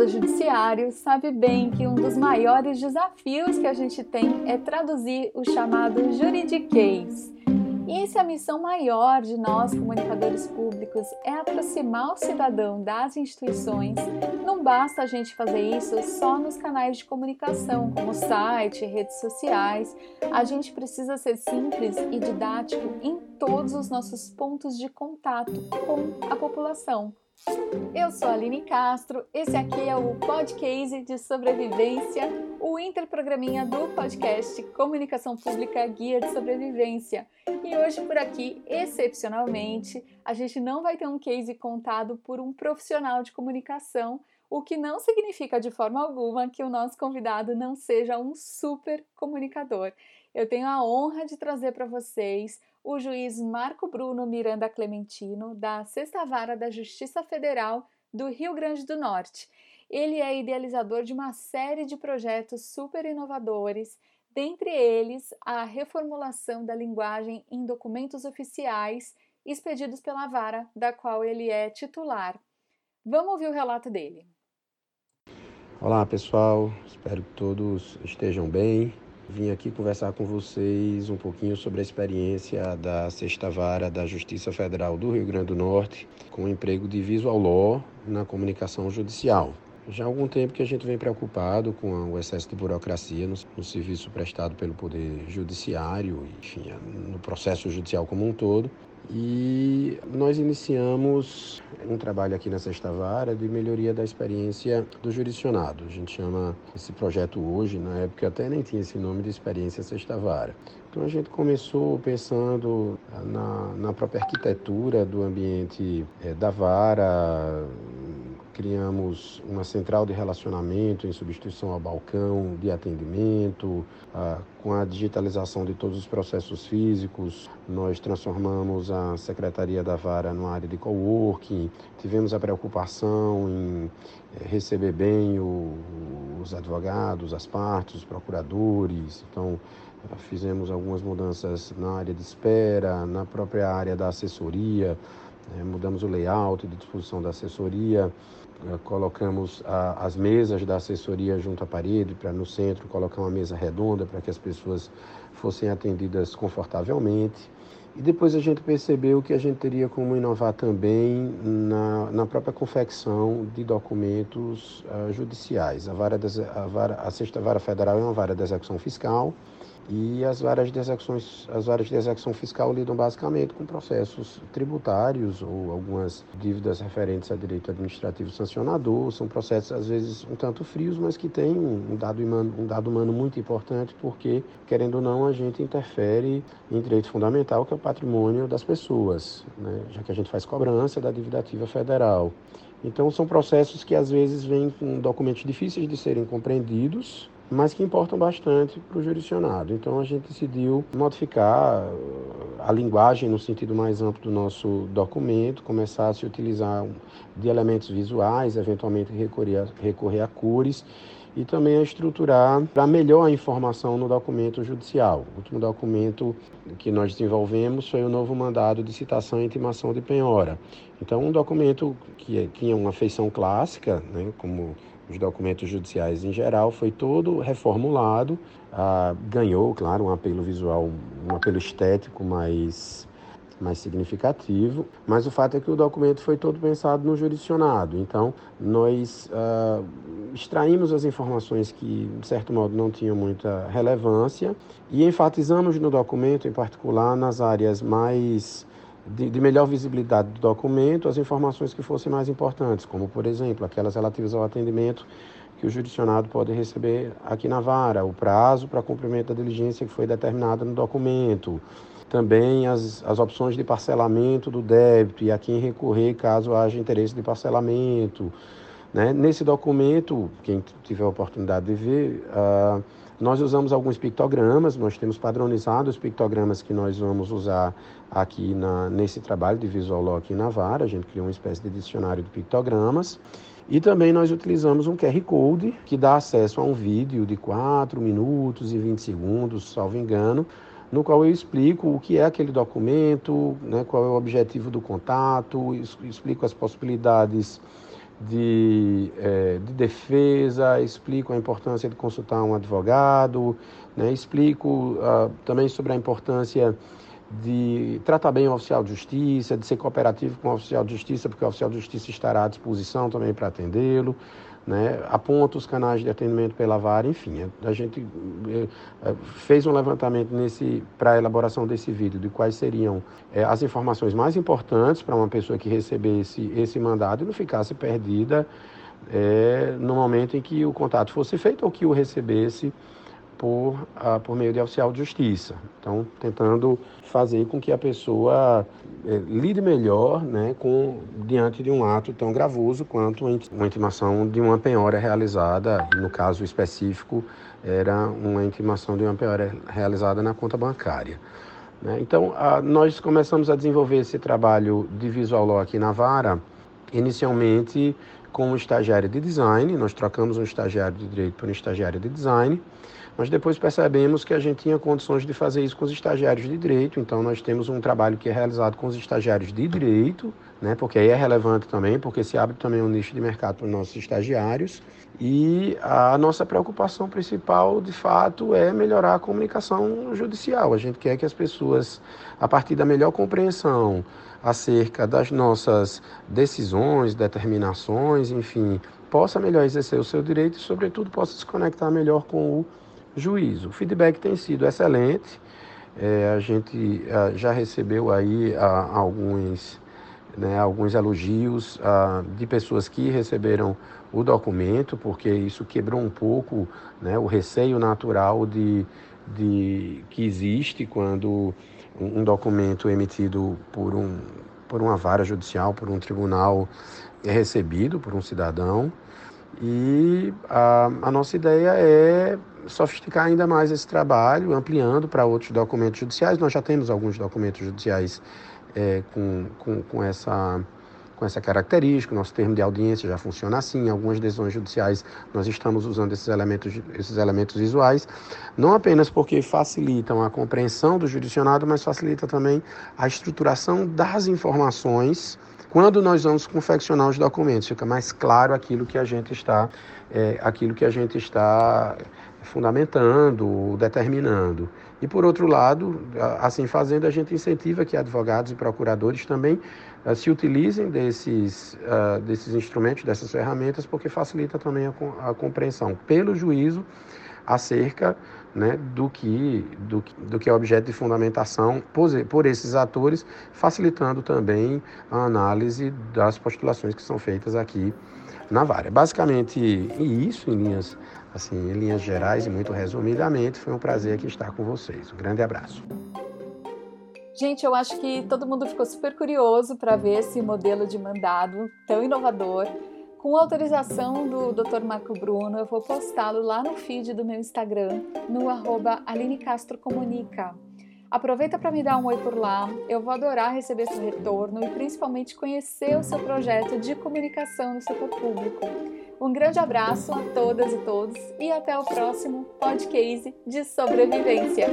do Judiciário sabe bem que um dos maiores desafios que a gente tem é traduzir o chamado juridiquês. E se a missão maior de nós, comunicadores públicos, é aproximar o cidadão das instituições, não basta a gente fazer isso só nos canais de comunicação, como site, redes sociais. A gente precisa ser simples e didático em todos os nossos pontos de contato com a população. Eu sou a Aline Castro, esse aqui é o Podcast de Sobrevivência, o interprograminha do podcast Comunicação Pública Guia de Sobrevivência. E hoje por aqui, excepcionalmente, a gente não vai ter um case contado por um profissional de comunicação, o que não significa de forma alguma que o nosso convidado não seja um super comunicador. Eu tenho a honra de trazer para vocês o juiz Marco Bruno Miranda Clementino, da Sexta Vara da Justiça Federal do Rio Grande do Norte. Ele é idealizador de uma série de projetos super inovadores, dentre eles a reformulação da linguagem em documentos oficiais expedidos pela vara, da qual ele é titular. Vamos ouvir o relato dele. Olá, pessoal. Espero que todos estejam bem. Vim aqui conversar com vocês um pouquinho sobre a experiência da Sexta Vara da Justiça Federal do Rio Grande do Norte com o emprego de visual law na comunicação judicial. Já há algum tempo que a gente vem preocupado com o excesso de burocracia no, no serviço prestado pelo Poder Judiciário, enfim, no processo judicial como um todo, e nós iniciamos um trabalho aqui na Sexta Vara de melhoria da experiência do jurisdicionado. A gente chama esse projeto hoje, na época até nem tinha esse nome de experiência Sexta Vara. Então a gente começou pensando na, na própria arquitetura do ambiente é, da vara, criamos uma central de relacionamento em substituição ao balcão de atendimento, ah, com a digitalização de todos os processos físicos, nós transformamos a Secretaria da Vara numa área de coworking, tivemos a preocupação em eh, receber bem os advogados, as partes, os procuradores, então ah, fizemos algumas mudanças na área de espera, na própria área da assessoria, mudamos o layout de disposição da assessoria, eh, colocamos a, as mesas da assessoria junto à parede, para no centro colocar uma mesa redonda para que as pessoas fossem atendidas confortavelmente. E depois a gente percebeu que a gente teria como inovar também na, na própria confecção de documentos uh, judiciais. A, vara, a, vara, a Sexta Vara Federal é uma vara de execução fiscal e as de execuções, as varas de execução fiscal lidam basicamente com processos tributários ou algumas dívidas referentes a direito administrativo sancionador. São processos às vezes um tanto frios, mas que têm um dado humano, um dado humano muito importante, porque querendo ou não a gente interfere em direito fundamental que é o patrimônio das pessoas, né? já que a gente faz cobrança da dívida ativa federal. Então são processos que às vezes vêm com documentos difíceis de serem compreendidos mas que importam bastante para o jurisdicionado. Então a gente decidiu modificar uh, a linguagem no sentido mais amplo do nosso documento, começar a se utilizar de elementos visuais, eventualmente recorrer a, recorrer a cores e também a estruturar para melhor a informação no documento judicial. O último documento que nós desenvolvemos foi o novo mandado de citação e intimação de penhora. Então, um documento que é, tinha uma feição clássica, né, como os documentos judiciais em geral, foi todo reformulado, ah, ganhou, claro, um apelo visual, um apelo estético mais, mais significativo, mas o fato é que o documento foi todo pensado no jurisdicionado. Então, nós ah, extraímos as informações que, de certo modo, não tinham muita relevância e enfatizamos no documento, em particular, nas áreas mais de, de, melhor visibilidade do documento as informações que fossem mais importantes, como, por exemplo, aquelas relativas ao atendimento que o jurisdicionado pode receber aqui na vara, o prazo para cumprimento da diligência que foi determinada no documento, também as, as opções de parcelamento do débito e a quem recorrer caso haja interesse de parcelamento. Né? Nesse documento, quem tiver a oportunidade de ver, uh, nós usamos alguns pictogramas, nós temos padronizado os pictogramas que nós vamos usar aqui na, nesse trabalho de Visual Law aqui na Vara. A gente criou uma espécie de dicionário de pictogramas. E também nós utilizamos um QR Code que dá acesso a um vídeo de 4 minutos e 20 segundos, salvo engano, no qual eu explico o que é aquele documento, né, qual é o objetivo do contato, explico as possibilidades de, é, de defesa, explico a importância de consultar um advogado, né? explico uh, também sobre a importância de tratar bem o oficial de justiça, de ser cooperativo com o oficial de justiça, porque o oficial de justiça estará à disposição também para atendê-lo. Né, aponta os canais de atendimento pela vara, enfim, a gente eh, eh, fez um levantamento nesse para a elaboração desse vídeo de quais seriam é, as informações mais importantes para uma pessoa que recebesse esse mandado e não ficasse perdida é, no momento em que o contato fosse feito ou que o recebesse por, ah, por meio de oficial de justiça. Então, tentando fazer com que a pessoa eh, lide melhor né, com, diante de um ato tão gravoso quanto uma intimação de uma penhora realizada, no caso específico, era uma intimação de uma penhora realizada na conta bancária. Né? Então, a, nós começamos a desenvolver esse trabalho de visual law aqui na Vara, inicialmente com um estagiário de design, nós trocamos um estagiário de direito por um estagiário de design, mas depois percebemos que a gente tinha condições de fazer isso com os estagiários de direito, então nós temos um trabalho que é realizado com os estagiários de direito, né, porque aí é relevante também, porque se abre também um nicho de mercado para os nossos estagiários. E a nossa preocupação principal, de fato, é melhorar a comunicação judicial. A gente quer que as pessoas, a partir da melhor compreensão acerca das nossas decisões, determinações, enfim, possa melhor exercer o seu direito e, sobretudo, possa se conectar melhor com o juízo. O feedback tem sido excelente. É, a gente a, já recebeu aí a, alguns, né, alguns elogios a, de pessoas que receberam o documento, porque isso quebrou um pouco né, o receio natural de, de que existe quando um documento emitido por, um, por uma vara judicial, por um tribunal, é recebido por um cidadão. E a, a nossa ideia é sofisticar ainda mais esse trabalho, ampliando para outros documentos judiciais. Nós já temos alguns documentos judiciais é, com, com, com, essa, com essa característica. Nosso termo de audiência já funciona assim. Em algumas decisões judiciais, nós estamos usando esses elementos, esses elementos visuais, não apenas porque facilitam a compreensão do judicionado, mas facilita também a estruturação das informações quando nós vamos confeccionar os documentos, fica mais claro aquilo que a gente está, é, aquilo que a gente está fundamentando, determinando. E por outro lado, assim fazendo, a gente incentiva que advogados e procuradores também uh, se utilizem desses, uh, desses instrumentos, dessas ferramentas, porque facilita também a, a compreensão pelo juízo acerca né, do, que, do, do que é objeto de fundamentação por, por esses atores, facilitando também a análise das postulações que são feitas aqui na vara. Basicamente isso em linhas, assim, em linhas gerais e muito resumidamente, foi um prazer aqui estar com vocês. Um grande abraço. Gente, eu acho que todo mundo ficou super curioso para ver esse modelo de mandado tão inovador. Com autorização do Dr. Marco Bruno, eu vou postá-lo lá no feed do meu Instagram, no arroba Aline Castro Comunica. Aproveita para me dar um oi por lá, eu vou adorar receber seu retorno e principalmente conhecer o seu projeto de comunicação no setor público. Um grande abraço a todas e todos e até o próximo podcast de sobrevivência.